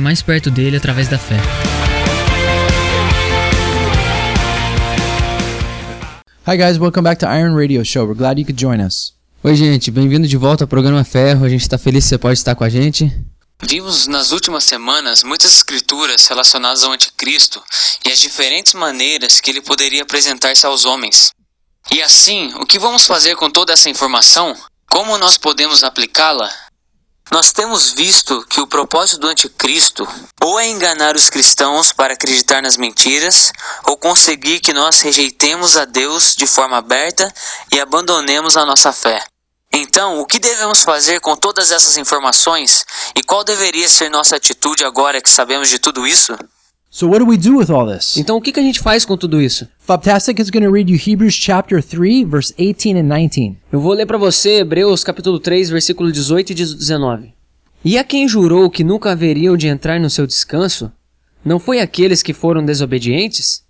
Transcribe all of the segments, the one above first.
mais perto dele através da fé. Hi guys, welcome back to Iron Radio Show. We're glad you could join us. Oi, gente, bem-vindo de volta ao programa Ferro. A gente está feliz que você pode estar com a gente. Vimos nas últimas semanas muitas escrituras relacionadas ao anticristo e as diferentes maneiras que ele poderia apresentar-se aos homens. E assim, o que vamos fazer com toda essa informação? Como nós podemos aplicá-la? Nós temos visto que o propósito do anticristo ou é enganar os cristãos para acreditar nas mentiras, ou conseguir que nós rejeitemos a Deus de forma aberta e abandonemos a nossa fé. Então, o que devemos fazer com todas essas informações e qual deveria ser nossa atitude agora que sabemos de tudo isso? So what do we do with all this? Então, o que, que a gente faz com tudo isso? Fabtastic is going to read you Hebrews chapter 3 verse 18 and 19. Eu vou ler para você Hebreus capítulo 3, versículo 18 e 19. E a quem jurou que nunca haveriam de entrar no seu descanso, não foi aqueles que foram desobedientes?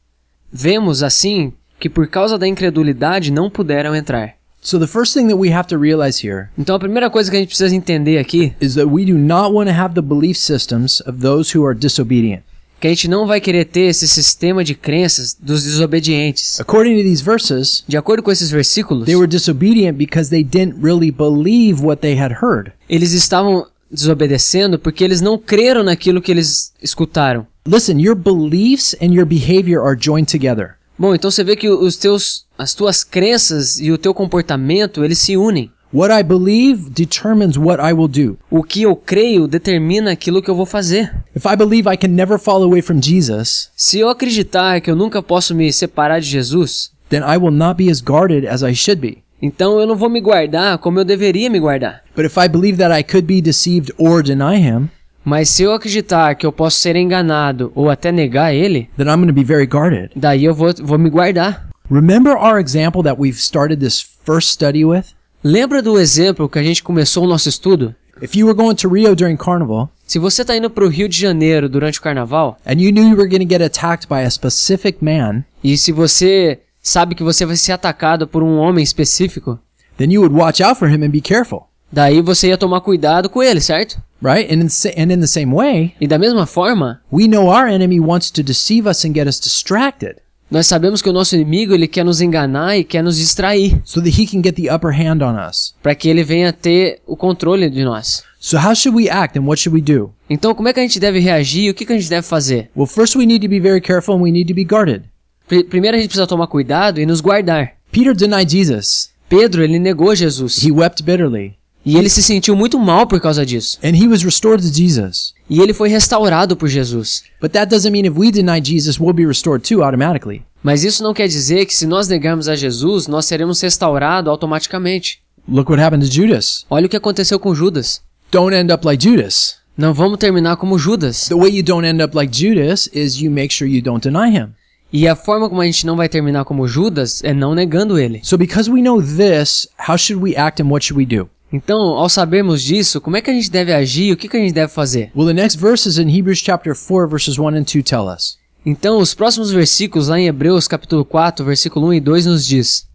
Vemos, assim, que por causa da incredulidade não puderam entrar. So the first thing that we have to realize here Então, a primeira coisa que a gente precisa entender aqui is that we do not want to have the belief systems of those who are disobedient. Que a gente não vai querer ter esse sistema de crenças dos desobedientes. According to these verses, De acordo com esses versículos, they were disobedient because they didn't really believe what they had heard. eles estavam desobedecendo porque eles não creram naquilo que eles escutaram. Listen, your beliefs and your behavior are joined together. Bom, então você vê que os teus, as tuas crenças e o teu comportamento eles se unem. What I believe determines what I will do. O que eu creio determina aquilo que eu vou fazer. If I believe I can never fall away from Jesus, Se eu acreditar que eu nunca posso me separar de Jesus, then I will not be as guarded as I should be. então eu não vou me guardar como eu deveria me guardar. But if I believe that I could be deceived or deny him, Mas se eu acreditar que eu posso ser enganado ou até negar ele, then I'm going to be very guarded. daí eu vou, vou me guardar. Remember our example that we've started this first study with? Lembra do exemplo que a gente começou o nosso estudo? If you were going to Rio during Carnival Se você está indo para o Rio de Janeiro durante o carnaval, and you knew you were going to get attacked by a specific man, e se você sabe que você vai ser atacado por um homem específico, then you would watch out for him and be careful, daí você ia tomar cuidado com ele, certo? right? And in, sa- and in the same way, E da mesma forma, we know our enemy wants to deceive us and get us distracted nós sabemos que o nosso inimigo ele quer nos enganar e quer nos distrair, so that he can get the upper hand on us. para que ele venha ter o controle de nós. So how should we act and what should we do? Então, como é que a gente deve reagir e o que, que a gente deve fazer? Well, first we need to be very careful and we need to be guarded. Pri- Primeiro a gente precisa tomar cuidado e nos guardar. Peter denied Jesus. Pedro, ele negou Jesus. He wept bitterly. E ele se sentiu muito mal por causa disso. And he was restored to Jesus. E ele foi restaurado por Jesus. But that doesn't mean if we deny Jesus, we'll be restored too automatically. Mas isso não quer dizer que se nós negarmos a Jesus, nós seremos restaurados automaticamente. Look what happened to Judas. Olha o que aconteceu com Judas. Don't end up like Judas. Não vamos terminar como Judas. The way you don't end up like Judas is you make sure you don't deny him. E a forma como a gente não vai terminar como Judas é não negando ele. So because we know this, how should we act and what should we do? Então, ao sabermos disso, como é que a gente deve agir e o que, que a gente deve fazer? Well, the next verses in Hebrews chapter 4 verses 1 and 2 tell us. Então, os próximos versículos lá em Hebreus capítulo 4, versículo 1 e 2 nos diz: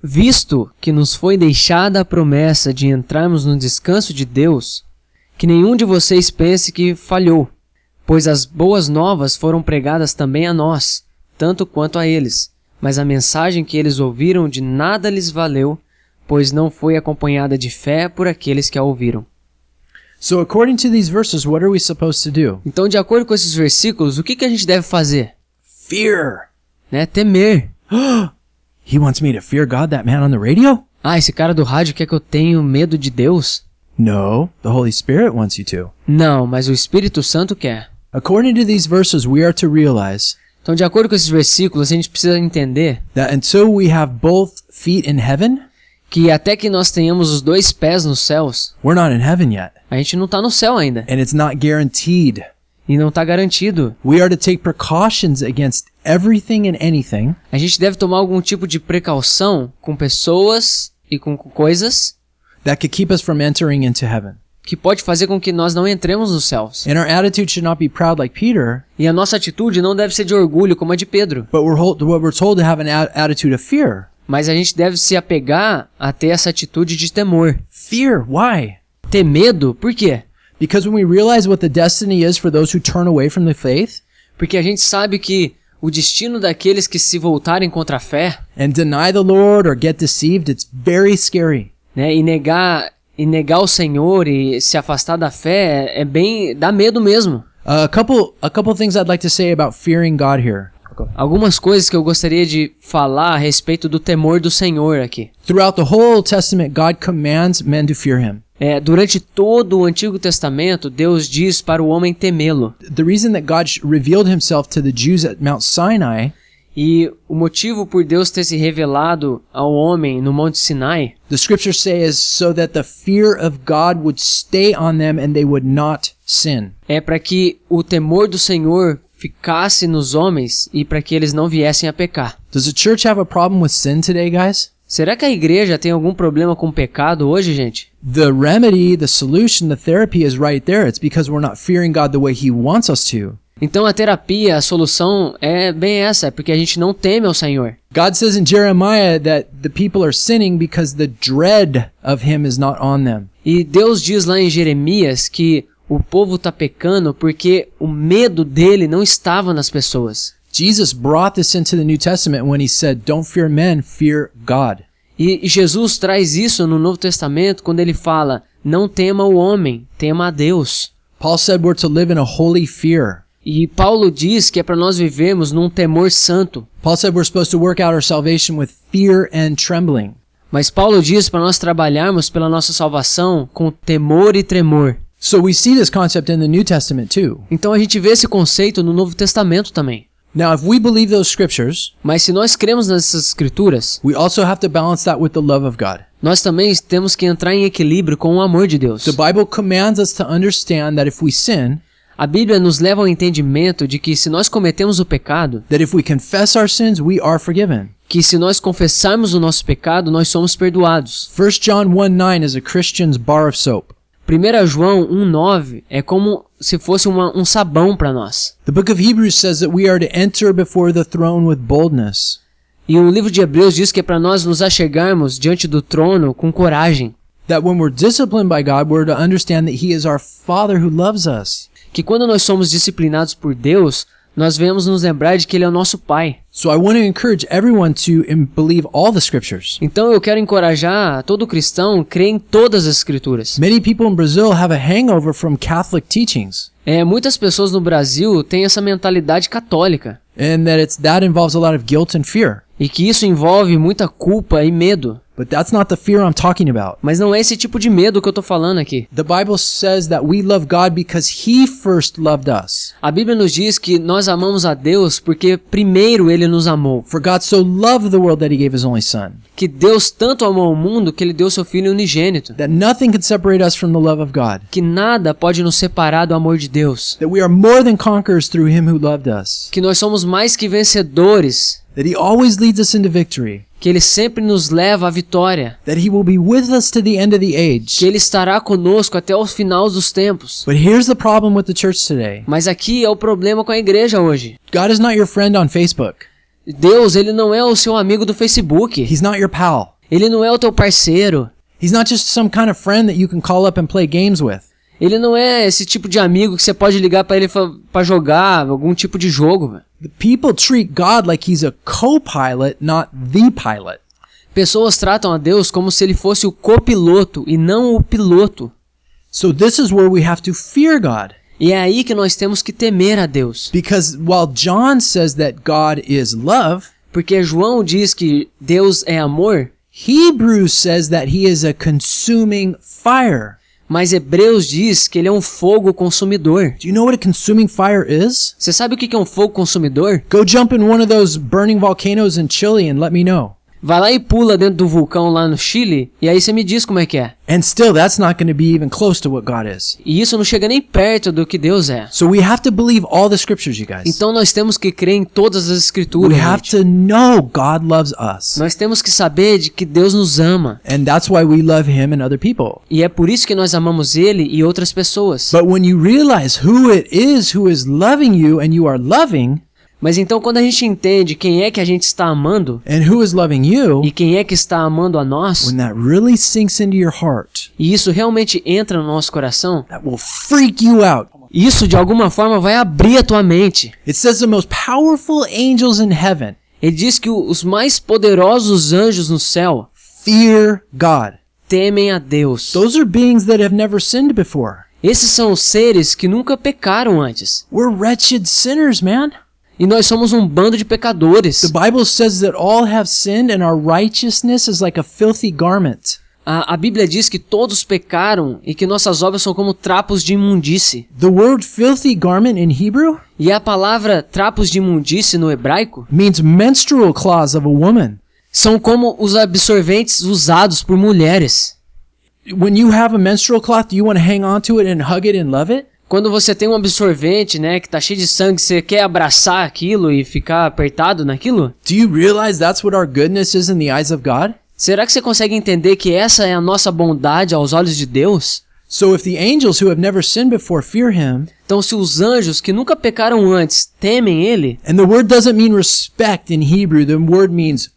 Visto que nos foi deixada a promessa de entrarmos no descanso de Deus, que nenhum de vocês pense que falhou, pois as boas novas foram pregadas também a nós, tanto quanto a eles, mas a mensagem que eles ouviram de nada lhes valeu, pois não foi acompanhada de fé por aqueles que a ouviram. So according to these verses, what are we supposed to do? Então, de acordo com esses versículos, o que, que a gente deve fazer? Fear. Né? Temer. He wants me to fear God, that man on the radio? Ah, esse cara do rádio quer que eu tenha medo de Deus? No, the Holy Spirit wants you to. Não, mas o Espírito Santo quer. According to these verses, we are to realize Então, de acordo com esses versículos, a gente precisa entender that until we have both feet in heaven, que até que nós tenhamos os dois pés nos céus, we're not in heaven yet. a gente não está no céu ainda And it's not guaranteed. e não está garantido. We are to take precautions against everything and anything A gente deve tomar algum tipo de precaução com pessoas e com coisas that could keep us from entering into heaven. que pode fazer com que nós não entremos nos céus. And our attitude should not be proud like Peter, E a nossa atitude não deve ser de orgulho como a de Pedro, but we're, hold, what we're told to have an attitude of fear. Mas a gente deve se apegar a ter essa atitude de temor. Fear, why? Ter medo, por quê? Because when we realize what the destiny is for those who turn away from the faith Porque a gente sabe que o destino daqueles que se voltarem contra a fé, and deny the Lord or get deceived, it's very scary. né, e negar e negar o Senhor e se afastar da fé é bem dá medo mesmo. Uh, a couple, a couple things I'd like to say about fearing God here. Algumas coisas que eu gostaria de falar a respeito do temor do Senhor aqui. Throughout the whole Testament, God commands men to fear Him. É, durante todo o Antigo Testamento, Deus diz para o homem temê-lo. The reason that God revealed Himself to the Jews at Mount Sinai, E o motivo por Deus ter se revelado ao homem no Monte Sinai the scriptures say, is so that the fear of God would stay on them and they would not sin. é para que o temor do Senhor ficasse nos homens e para que eles não viessem a pecar. Does the church have a problem with sin today, guys? Será que a igreja tem algum problema com pecado hoje, gente? The remedy, the solution, the therapy is right there. It's because we're not fearing God the way He wants us to. Então a terapia, a solução é bem essa, é porque a gente não teme ao Senhor. God says in Jeremiah that the people are sinning because the dread of Him is not on them. E Deus diz lá em Jeremias que o povo está pecando porque o medo dele não estava nas pessoas. Jesus brought this into the New Testament when He said, Don't fear men, fear God. E Jesus traz isso no Novo Testamento quando ele fala: Não tema o homem, tema a Deus. Paul said we're to live in a holy fear. E Paulo diz que é para nós vivermos num temor santo. Paul said we're supposed to work out our salvation with fear and trembling. Mas Paulo diz para nós trabalharmos pela nossa salvação com temor e tremor. So we see this concept in the New Testament too. Então a gente vê esse conceito no Novo Testamento também. Now, if we believe those scriptures, Mas se nós cremos nessas escrituras, we also have to balance that with the love of God. nós também temos que entrar em equilíbrio com o amor de Deus. The Bible commands us to understand that if we sin, A Bíblia nos leva ao entendimento de que se nós cometemos o pecado, that if we confess our sins, we are forgiven. que se nós confessarmos o nosso pecado, nós somos perdoados. 1 John 1 9 is a Christian's bar of soap. 1 João 1,9 é como se fosse uma- um sabão para nós. The book of Hebrews says that we are to enter before the throne with boldness. E o livro de Hebreus diz que é para nós nos achegarmos diante do trono com coragem. That when we're disciplined by God, we're to understand that He is our Father who loves us. Que quando nós somos disciplinados por Deus, nós vemos nos lembrar de que Ele é o nosso Pai. So I want to encourage everyone to believe all the scriptures. Então eu quero encorajar todo cristão a crer em todas as escrituras. Many people in Brazil have a hangover from Catholic teachings, É, muitas pessoas no Brasil têm essa mentalidade católica and that it's that involves a lot of guilt and fear. e que isso envolve muita culpa e medo. But that's not the fear I'm talking about. Mas não é esse tipo de medo que eu tô falando aqui. The Bible says that we love God because He first loved us. A Bíblia nos diz que nós amamos a Deus porque primeiro ele nos amou. For God so loved the world that He gave His only Son, Que Deus tanto amou o mundo que ele deu seu filho unigênito. that nothing can separate us from the love of God, Que nada pode nos separar do amor de Deus. that we are more than conquerors through Him who loved us, Que nós somos mais que vencedores. that He always leads us into victory, Que ele sempre nos leva à vitória. that He will be with us to the end of the Que age. ele estará conosco até os finais dos tempos. But here's the problem with the church today Mas aqui é o problema com a igreja hoje. God is not your friend on Facebook, Deus, ele não é o seu amigo do Facebook. He's not your pal. Ele não é o teu parceiro. He's not just some kind of friend that you can call up and play games with. Ele não é esse tipo de amigo que você pode ligar pra ele pra jogar algum tipo de jogo. velho. The people treat God like he's a co-pilot, not the pilot. Pessoas tratam a Deus como se ele fosse o copiloto e não o piloto. So this is where we have to fear God. E é aí que nós temos que temer a Deus. Because while John says that God is love, Porque João diz que Deus é amor, Hebrews says that he is a consuming fire. Mas Hebreus diz que ele é um fogo consumidor. Do you know what a consuming fire is? Você sabe o que que é um fogo consumidor? Go jump in one of those burning volcanoes in Chile and let me know. Vai lá e pula dentro do vulcão lá no Chile, e aí você me diz como é que é. And still, that's not going to be even close to what God is. E isso não chega nem perto do que Deus é. So we have to believe all the scriptures, you guys. Então nós temos que crer em todas as escrituras. We have gente. to know God loves us. Nós temos que saber de que Deus nos ama. And that's why we love Him and other people. E é por isso que nós amamos Ele e outras pessoas. But when you realize who it is who is loving you and you are loving, Mas então quando a gente entende quem é que a gente está amando and who is loving you, e quem é que está amando a nós, when that really sinks into your heart, e isso realmente entra no nosso coração, that will freak you out. isso de alguma forma vai abrir a tua mente. It says the most powerful angels in heaven Ele diz que os mais poderosos anjos no céu fear God. temem a Deus. Those are beings that have never sinned before. Esses são os seres que nunca pecaram antes. We're wretched sinners, man. E nós somos um bando de pecadores. The Bible says that all have sinned and our righteousness is like a filthy garment. A, a Bíblia diz que todos pecaram e que nossas obras são como trapos de imundície. The word filthy garment in Hebrew E a palavra trapos de imundície no hebraico means menstrual cloths of a woman. são como os absorventes usados por mulheres. When you have a menstrual cloth, do you want to hang on to it and hug it and love it? Quando você tem um absorvente, né, que tá cheio de sangue, você quer abraçar aquilo e ficar apertado naquilo? Do you realize that's what our goodness is in the eyes of God? Será que você consegue entender que essa é a nossa bondade aos olhos de Deus? So if the angels who have never sinned before fear him, Então, se os anjos que nunca pecaram antes temem ele, and the word doesn't mean respect in Hebrew, the word means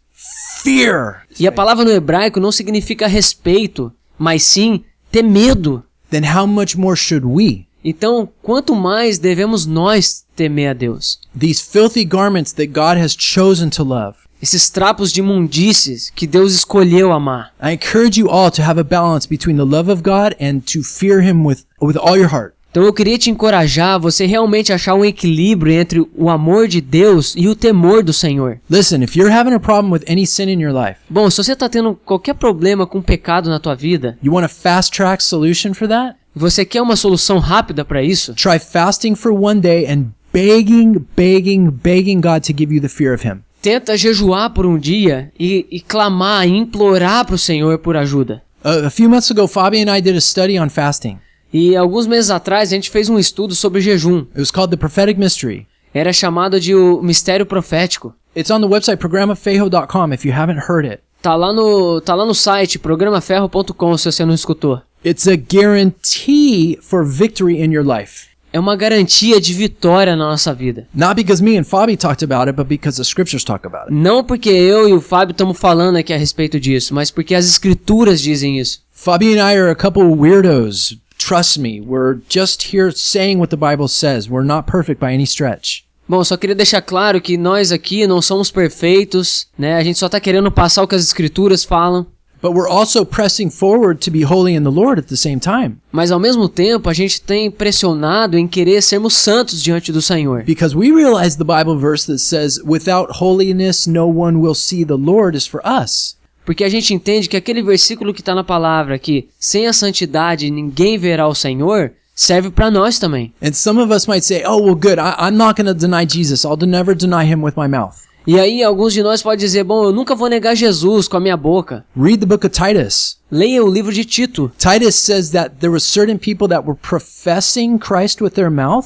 fear, e a palavra no hebraico não significa respeito, mas sim ter medo. then how much more should we? Então, quanto mais devemos nós temer a Deus? These filthy garments that God has chosen to love. Esses trapos de imundícies que Deus escolheu amar. I encourage you all to have a balance between the love of God and to fear him with, with all your heart. Então eu queria te encorajar a você realmente achar um equilíbrio entre o amor de Deus e o temor do Senhor. Listen, if you're having a problem with any sin in your life, Bom, se você está tendo qualquer problema com pecado na tua vida, you want a fast track solution for that? Você quer uma solução rápida para isso, Try fasting for one day and begging, begging, begging God to give you the fear of him. tenta jejuar por um dia e, e clamar, e implorar para o Senhor por ajuda. Uh, a few months ago, Fabi and I did a study on fasting. E alguns meses atrás a gente fez um estudo sobre jejum. It was called the prophetic mystery. Era chamado de o mistério profético. It's on the website programafejo.com if you haven't heard it. Tá lá no, tá lá no site programaferro.com se você não escutou. It's a guarantee for victory in your life. É uma garantia de vitória na nossa vida. Not because me and Fabi talked about it, but because the scriptures talk about it. Não porque eu e o Fábio estamos falando aqui a respeito disso, mas porque as escrituras dizem isso. Fabi and I are a couple weirdos. Trust me, we're just here saying what the Bible says. We're not perfect by any stretch. Bom, só queria deixar claro que nós aqui não somos perfeitos, né? A gente só tá querendo passar o que as escrituras falam, But we're also pressing forward to be holy in the Lord at the same time. mas ao mesmo tempo a gente tem pressionado em querer sermos santos diante do Senhor. Because we realize the Bible verse that says, without holiness, no one will see the Lord is for us. Porque a gente entende que aquele versículo que está na palavra que sem a santidade ninguém verá o Senhor, serve para nós também. And some of us might say, oh, well, good. I, I'm not going to deny Jesus. I'll never deny him with my mouth. E aí alguns de nós podem dizer, bom, eu nunca vou negar Jesus com a minha boca. Read the book of Titus. Leia o livro de Tito. Titus says that there were certain people that were professing Christ with their mouth,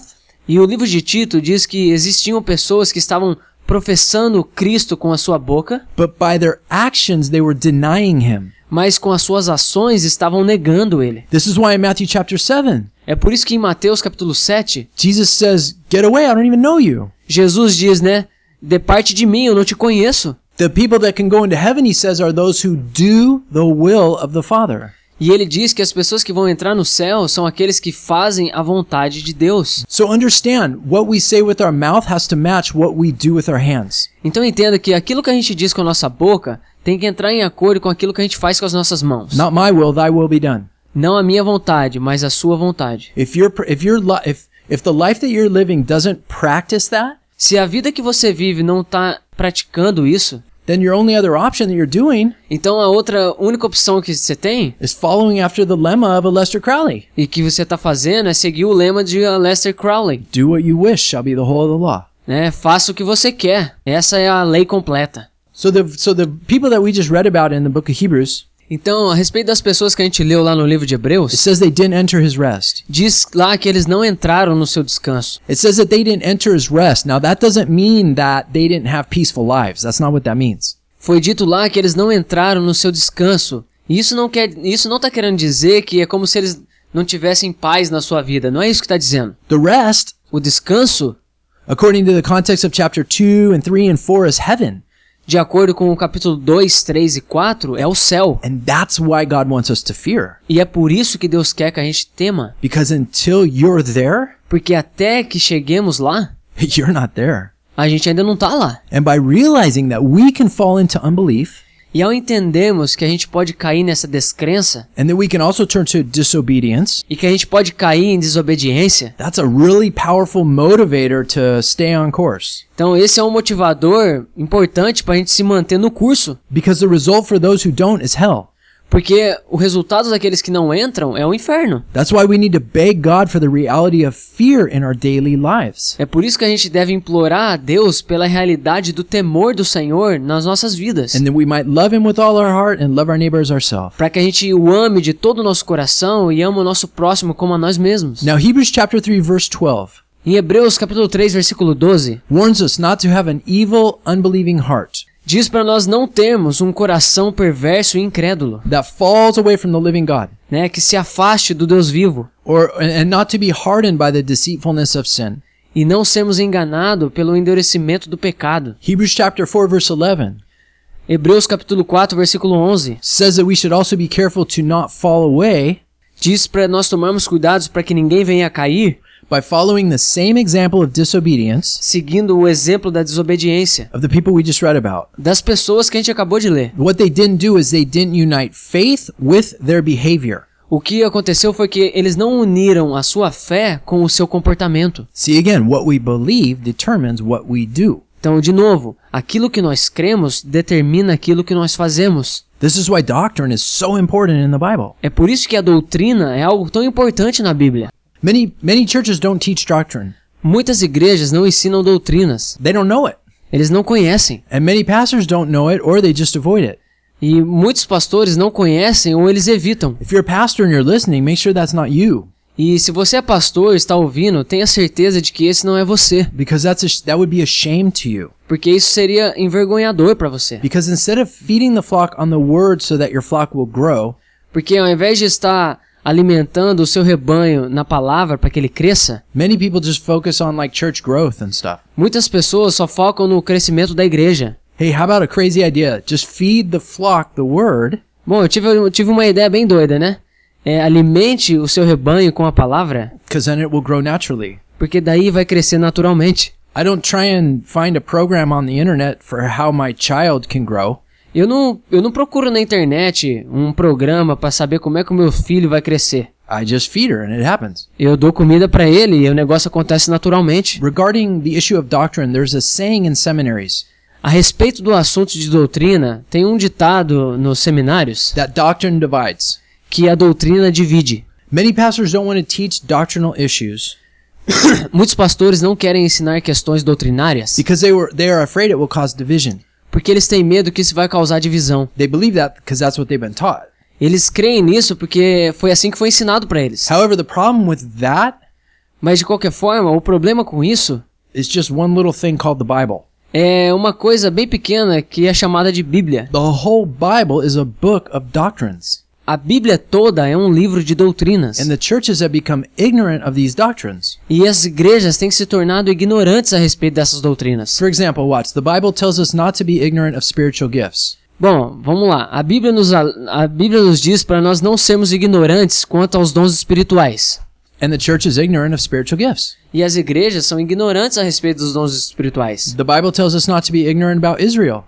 E o livro de Tito diz que existiam pessoas que estavam professando Cristo com a sua boca, but by their actions they were denying him. mas com as suas ações estavam negando ele. This is why in Matthew chapter 7, É por isso que em Mateus capítulo 7, Jesus says, Get away, I don't even know you. Jesus diz, né? De parte de mim, eu não te conheço. The people that can go into heaven, he says, are those who do the will of the Father. E ele diz que as pessoas que vão entrar no céu são aqueles que fazem a vontade de Deus. So understand, what we say with our mouth has to match what we do with our hands. Então entenda que aquilo que a gente diz com a nossa boca tem que entrar em acordo com aquilo que a gente faz com as nossas mãos. Not my will, thy will be done. Não a minha vontade, mas a sua vontade. If you're if you're if if the life that you're living doesn't practice that, Se a vida que você vive não está praticando isso, then your only other option that you're doing então a outra única opção que você tem is following after the lemma of a Lester Crowley. e que você está fazendo é seguir o lema de Lester Crowley, Do what you wish shall be the whole of the law. né? Faça o que você quer. Essa é a lei completa. So the so the people that we just read about in the book of Hebrews, Então, a respeito das pessoas que a gente leu lá no livro de it Hebreus, says they didn't enter his rest. diz lá que eles não entraram no seu descanso. It says that they didn't enter his rest. Now that doesn't mean that they didn't have peaceful lives. That's not what that means. Foi dito lá que eles não entraram no seu descanso. Isso não quer, isso não está querendo dizer que é como se eles não tivessem paz na sua vida. Não é isso que está dizendo. The rest, O descanso, according to the context of chapter 2 and 3 and 4 is heaven. De acordo com o capítulo 2, 3 e 4, é o céu. And that's why God wants us to fear. E é por isso que Deus quer que a gente tema. Because until you're there, Porque até que cheguemos lá, you're not there. a gente ainda não está lá. And by realizing that we can fall into unbelief E ao entendermos que a gente pode cair nessa descrença and that we can also turn to disobedience, e que a gente pode cair em desobediência, that's a really powerful motivator to stay on course. então esse é um motivador importante para a gente se manter no curso. Because the result for those who don't is hell. Porque o resultado daqueles que não entram é o inferno. That's why we need to beg God for the reality of fear in our daily lives. É por isso que a gente deve implorar a Deus pela realidade do temor do Senhor nas nossas vidas. And that we might love Him with all our heart and love our neighbor as ourselves. Para que a gente o ame de todo o nosso coração e ame o nosso próximo como a nós mesmos. Now, Hebrews chapter 3, verse 12 Em Hebreus capítulo 3, versículo 12, warns us not to have an evil, unbelieving heart diz para nós não termos um coração perverso e incrédulo, that falls away from the living God, né, que se afaste do Deus vivo or and not to be hardened by the deceitfulness of sin. e não sermos enganados pelo endurecimento do pecado. Hebrews chapter 4, verse 11 Hebreus capítulo 4, versículo 11, says that we should also be careful to not fall away diz para nós tomarmos cuidados para que ninguém venha a cair, by following the same example of disobedience seguindo o exemplo da desobediência of the people we just read about. das pessoas que a gente acabou de ler. What they didn't do is they didn't unite faith with their behavior. O que aconteceu foi que eles não uniram a sua fé com o seu comportamento. See again, what we believe determines what we do. Então, de novo, aquilo que nós cremos determina aquilo que nós fazemos. This is why doctrine is so important in the Bible. É por isso que a doutrina é algo tão importante na Bíblia. Many many churches don't teach doctrine. Muitas igrejas não ensinam doutrinas. They don't know it. Eles não conhecem. And many pastors don't know it or they just avoid it. E muitos pastores não conhecem ou eles evitam. If you're a pastor and you're listening, make sure that's not you E se você é pastor e está ouvindo, tenha certeza de que esse não é você. because that's a, that would be a shame to you. Porque isso seria envergonhador para você. Because instead of feeding the flock on the word so that your flock will grow, Porque ao invés de estar alimentando o seu rebanho na palavra para que ele cresça, many people just focus on like church growth and stuff. muitas pessoas só focam no crescimento da igreja. Hey, how about a crazy idea? Just feed the flock the word Bom, eu tive, eu tive uma ideia bem doida, né? É, alimente o seu rebanho com a palavra, because then it will grow naturally. porque daí vai crescer naturalmente. I don't try and find a program on the internet for how my child can grow. Eu não, eu não procuro na internet um programa para saber como é que o meu filho vai crescer. I just feed her and it happens. Eu dou comida para ele e o negócio acontece naturalmente. Regarding the issue of doctrine, there's a saying in seminaries A respeito do assunto de doutrina, tem um ditado nos seminários that doctrine divides. que a doutrina divide. Many pastors don't want to teach doctrinal issues Muitos pastores não querem ensinar questões doutrinárias because they were they are afraid it will cause division. Porque eles têm medo que isso vai causar divisão. They believe that because that's what they've been taught. Eles creem nisso porque foi assim que foi ensinado para eles. However, the problem with that Mas de qualquer forma, o problema com isso is just one little thing called the Bible. é uma coisa bem pequena que é chamada de Bíblia. The whole Bible is a book of doctrines. A Bíblia toda é um livro de doutrinas. And the churches have become ignorant of these doctrines. E as igrejas têm se tornado ignorantes a respeito dessas doutrinas. For example, watch. The Bible tells us not to be ignorant of spiritual gifts. Bom, vamos lá. A Bíblia nos, a Bíblia nos diz para nós não sermos ignorantes quanto aos dons espirituais. And the church is ignorant of spiritual gifts. E as igrejas são ignorantes a respeito dos dons espirituais. The Bible tells us not to be ignorant about Israel.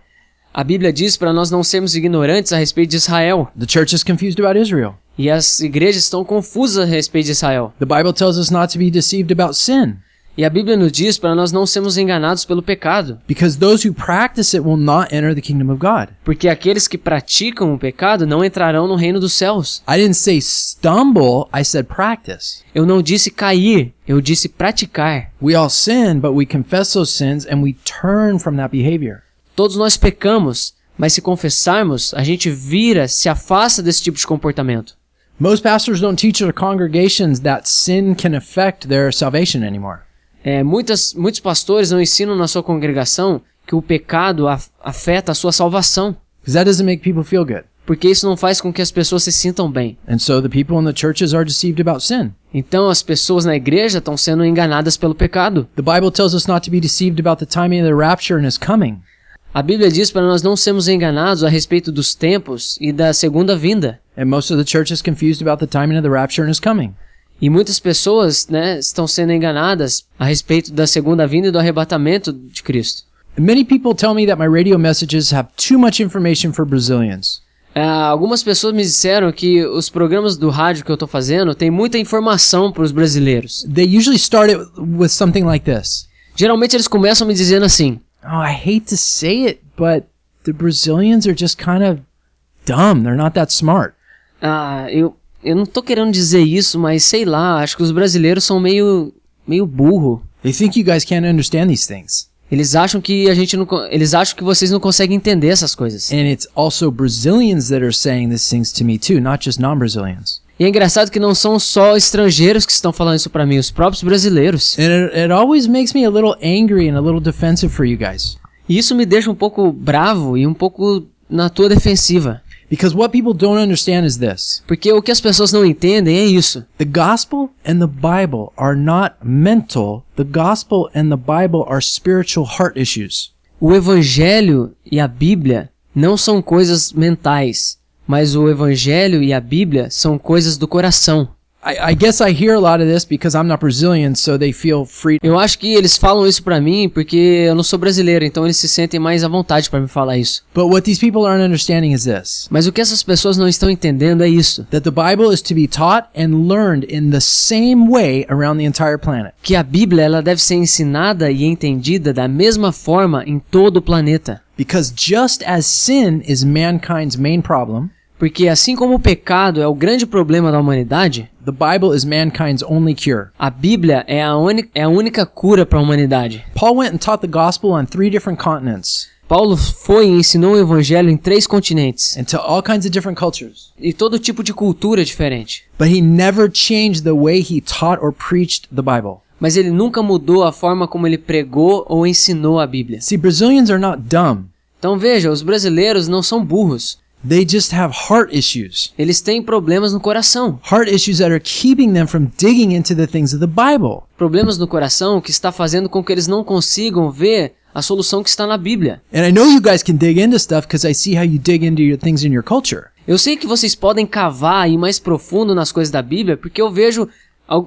A Bíblia diz para nós não sermos ignorantes a respeito de Israel. The church is confused about Israel. E as igrejas estão confusas a respeito de Israel. The Bible tells us not to be deceived about sin. E a Bíblia nos diz para nós não sermos enganados pelo pecado. Because those who practice it will not enter the kingdom of God. Porque aqueles que praticam o pecado não entrarão no reino dos céus. I didn't say stumble, I said practice. Eu não disse cair, eu disse praticar. We all sin, but we confess those sins and we turn from that behavior. Todos nós pecamos, mas se confessarmos, a gente vira, se afasta desse tipo de comportamento. Most pastors don't teach their congregations that sin can affect their salvation anymore. É, muitas, muitos pastores não ensinam na sua congregação que o pecado af- afeta a sua salvação, that doesn't make people feel good. porque isso não faz com que as pessoas se sintam bem. And so the people in the churches are deceived about sin. Então as pessoas na igreja estão sendo enganadas pelo pecado. The Bible tells us not to be deceived about the timing of the rapture and his coming. A Bíblia diz para nós não sermos enganados a respeito dos tempos e da segunda vinda. And most of the church is confused about the timing of the rapture and his coming. E muitas pessoas né, estão sendo enganadas a respeito da segunda vinda e do arrebatamento de Cristo. Many people tell me that my radio messages have too much information for Brazilians. É, algumas pessoas me disseram que os programas do rádio que eu estou fazendo têm muita informação para os brasileiros. They usually start it with something like this. Geralmente eles começam me dizendo assim: Oh, I hate to say it, but the Brazilians are just kind of dumb. They're not that smart. Ah, eu, eu não tô querendo dizer isso, mas sei lá, acho que os brasileiros são meio, meio burro. They think you guys can't understand these things. Eles acham que a gente não, eles acham que vocês não conseguem entender essas coisas. And it's also Brazilians that are saying these things to me too, not just non-Brazilians. E é engraçado que não são só estrangeiros que estão falando isso pra mim, os próprios brasileiros. And it, it always makes me a little angry and a little defensive for you guys. E isso me deixa um pouco bravo e um pouco na tua defensiva. Because what people don't understand is this. Porque o que as pessoas não entendem é isso. The gospel and the Bible are not mental. The gospel and the Bible are spiritual heart issues. O Evangelho e a Bíblia não são coisas mentais, mas o Evangelho e a Bíblia são coisas do coração. I, I guess I hear a lot of this because I'm not Brazilian, so they feel free. Eu acho que eles falam isso pra mim porque eu não sou brasileiro, então eles se sentem mais à vontade pra me falar isso. But what these people aren't understanding is this Mas o que essas pessoas não estão entendendo é isso: that the Bible is to be taught and learned in the same way around the entire planet. que a Bíblia ela deve ser ensinada e entendida da mesma forma em todo o planeta. Because just as sin is mankind's main problem, Porque assim como o pecado é o grande problema da humanidade, the Bible is mankind's only cure. a Bíblia é a, é a única cura para a humanidade. Paul went and taught the gospel on three different continents Paulo foi e ensinou o evangelho em três continentes and to all kinds of different cultures. e todo tipo de cultura diferente. But he never changed the way he taught or preached the Bible. Mas ele nunca mudou a forma como ele pregou ou ensinou a Bíblia. See, Brazilians are not dumb. Então veja, os brasileiros não são burros. They just have heart issues. Eles têm problemas no coração. Heart issues that are keeping them from digging into the things of the Bible. Problemas no coração que está fazendo com que eles não consigam ver a solução que está na Bíblia. And I know you guys can dig into stuff because I see how you dig into your things in your culture. Eu sei que vocês podem cavar e ir mais profundo nas coisas da Bíblia, porque eu vejo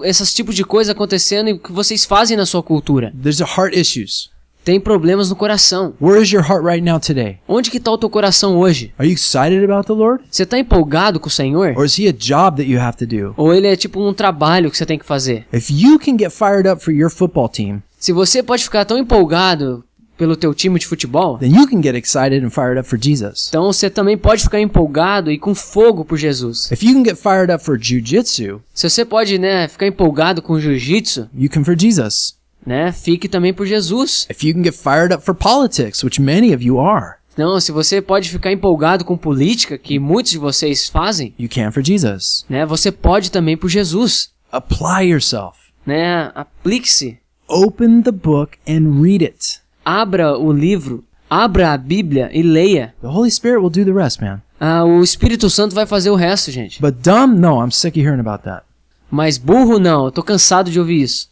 esses tipos de coisa acontecendo e o que vocês fazem na sua cultura. There's a heart issues. Tem problemas no coração. Where is your heart right now today? Onde que está o teu coração hoje? Are you excited about the Lord? Você está empolgado com o Senhor? Or is he a job that you have to do? Ou ele é tipo um trabalho que você tem que fazer? If you can get fired up for your football team, Se você pode ficar tão empolgado pelo teu time de futebol, then you can get excited and fired up for Jesus. então você também pode ficar empolgado e com fogo por Jesus. If you can get fired up for jujitsu, Se você pode, né, ficar empolgado com jiu-jitsu, you can for Jesus. Né, fique também por Jesus. If you can get fired up for politics, which many of you are, Não, se você pode ficar empolgado com política, que muitos de vocês fazem, you can for Jesus. né, você pode também por Jesus, Apply yourself. né? Aplique-se. Open the book and read it. Abra o livro, abra a Bíblia e leia. The Holy Spirit will do the rest, man. Ah, o Espírito Santo vai fazer o resto, gente. But dumb? No, I'm sick of hearing about that. Mas burro não, eu tô cansado de ouvir isso.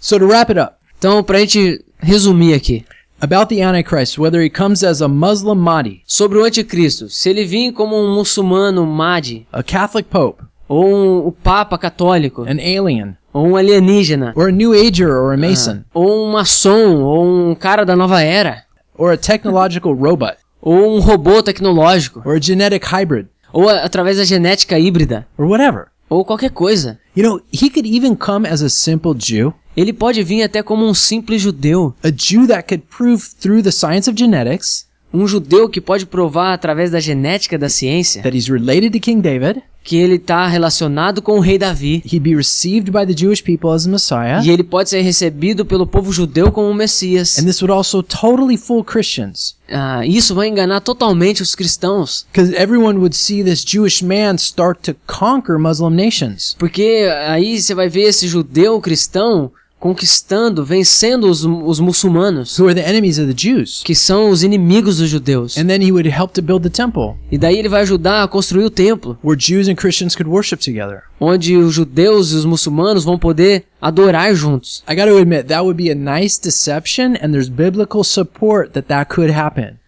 So to wrap it up, Então, pra gente resumir aqui, about the Antichrist, whether he comes as a Muslim Mahdi, sobre o anticristo, se ele vir como um muçulmano Mahdi, a Catholic Pope, ou um, o Papa católico, an alien, ou um alienígena, or a New Ager or a Mason, ou um maçom, ou um cara da nova era, or a technological robot, ou um robô tecnológico, or a genetic hybrid, ou a- através da genética híbrida, or whatever. Ou qualquer coisa. You know, he could even come as a simple Jew, Ele pode vir até como um simples judeu, a Jew that could prove through the science of genetics um judeu que pode provar através da genética da ciência that he's related to King David, que ele está relacionado com o rei Davi He'd be received by the Jewish people as Messiah. e ele pode ser recebido pelo povo judeu como o Messias. And this would also totally fool Christians. Ah, isso vai enganar totalmente os cristãos, Because everyone would see this Jewish man start to conquer Muslim nations. porque aí você vai ver esse judeu cristão conquistando, vencendo os, os muçulmanos, who are the enemies of the Jews. que são os inimigos dos judeus. And then he would help to build the temple E daí ele vai ajudar a construir o templo, where Jews and Christians could worship together. onde os judeus e os muçulmanos vão poder adorar juntos. I got to admit, that would be a nice deception, and there's biblical support that that could happen.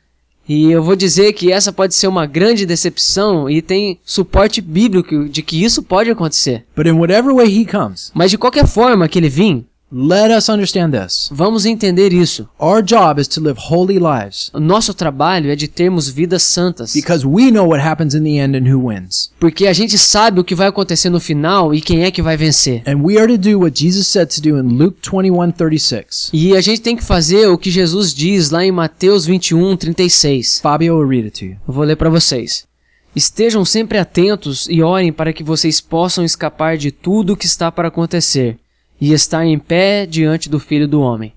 E eu vou dizer que essa pode ser uma grande decepção e tem suporte bíblico de que isso pode acontecer. But in whatever way he comes, Mas de qualquer forma que ele vir, let us understand this. vamos entender isso. Our job is to live holy lives O nosso trabalho é de termos vidas santas, because we know what happens in the end and who wins. porque a gente sabe o que vai acontecer no final e quem é que vai vencer. And we are to do what Jesus said to do in Luke 21:36. E a gente tem que fazer o que Jesus diz lá em Mateus 21, 36. Fabio will read it to you. Eu vou ler para vocês. Estejam sempre atentos e orem para que vocês possam escapar de tudo o que está para acontecer e estar em pé diante do Filho do Homem.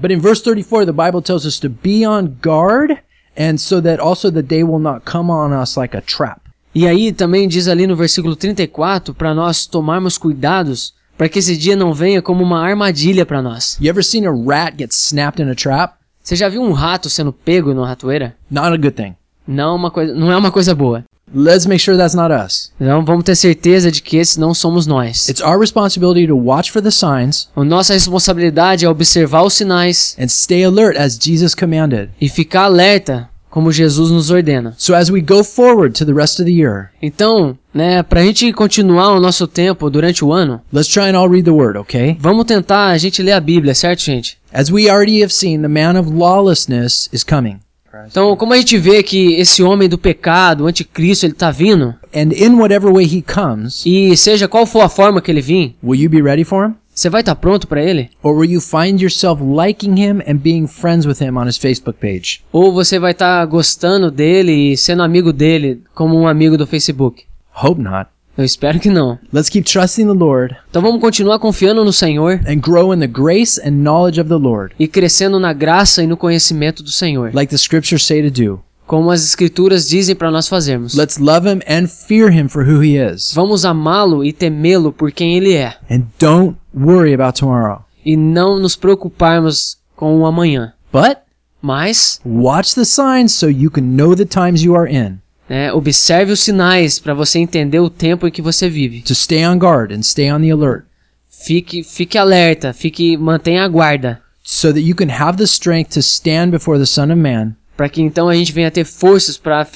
But in verse 34, the Bible tells us to be on guard and so that also the day will not come on us like a trap. E aí também diz ali no versículo 34 para nós tomarmos cuidados para que esse dia não venha como uma armadilha para nós. You ever seen a rat get snapped in a trap? Você já viu um rato sendo pego numa ratoeira? Not a good thing. Não, uma coisa, não é uma coisa boa. Let's make sure that's not us. Então vamos ter certeza de que esses não somos nós. It's our responsibility to watch for the signs A nossa responsabilidade é observar os sinais and stay alert as Jesus commanded. e ficar alerta como Jesus nos ordena. So as we go forward to the rest of the year, Então, né, pra gente continuar o nosso tempo durante o ano, let's try and all read the word, okay? vamos tentar a gente ler a Bíblia, certo, gente? As we already have seen, the man of lawlessness is coming. Então, como a gente vê que esse homem do pecado, o anticristo, ele tá vindo, And in whatever way he comes, e seja qual for a forma que ele vir, will you be ready for him? você vai estar pronto pra ele? Or will you find yourself liking him and being friends with him on his Facebook page? Ou você vai estar gostando dele e sendo amigo dele como um amigo do Facebook? Hope not. Eu espero que não. Let's keep trusting the Lord Então vamos continuar confiando no Senhor and grow in the grace and knowledge of the Lord, e crescendo na graça e no conhecimento do Senhor, like the scriptures say to do. como as escrituras dizem para nós fazermos. Let's love him and fear him for who he is. Vamos amá-lo e temê-lo por quem ele é, And don't worry about tomorrow. e não nos preocuparmos com o amanhã. But Mas, watch the signs so you can know the times you are in. Né, observe os sinais para você entender o tempo em que você vive. To stay on guard and stay on the alert Fique, fique alerta, fique, mantenha a guarda, so that you can have the strength to stand before the Son of Man para que então a gente venha ter forças para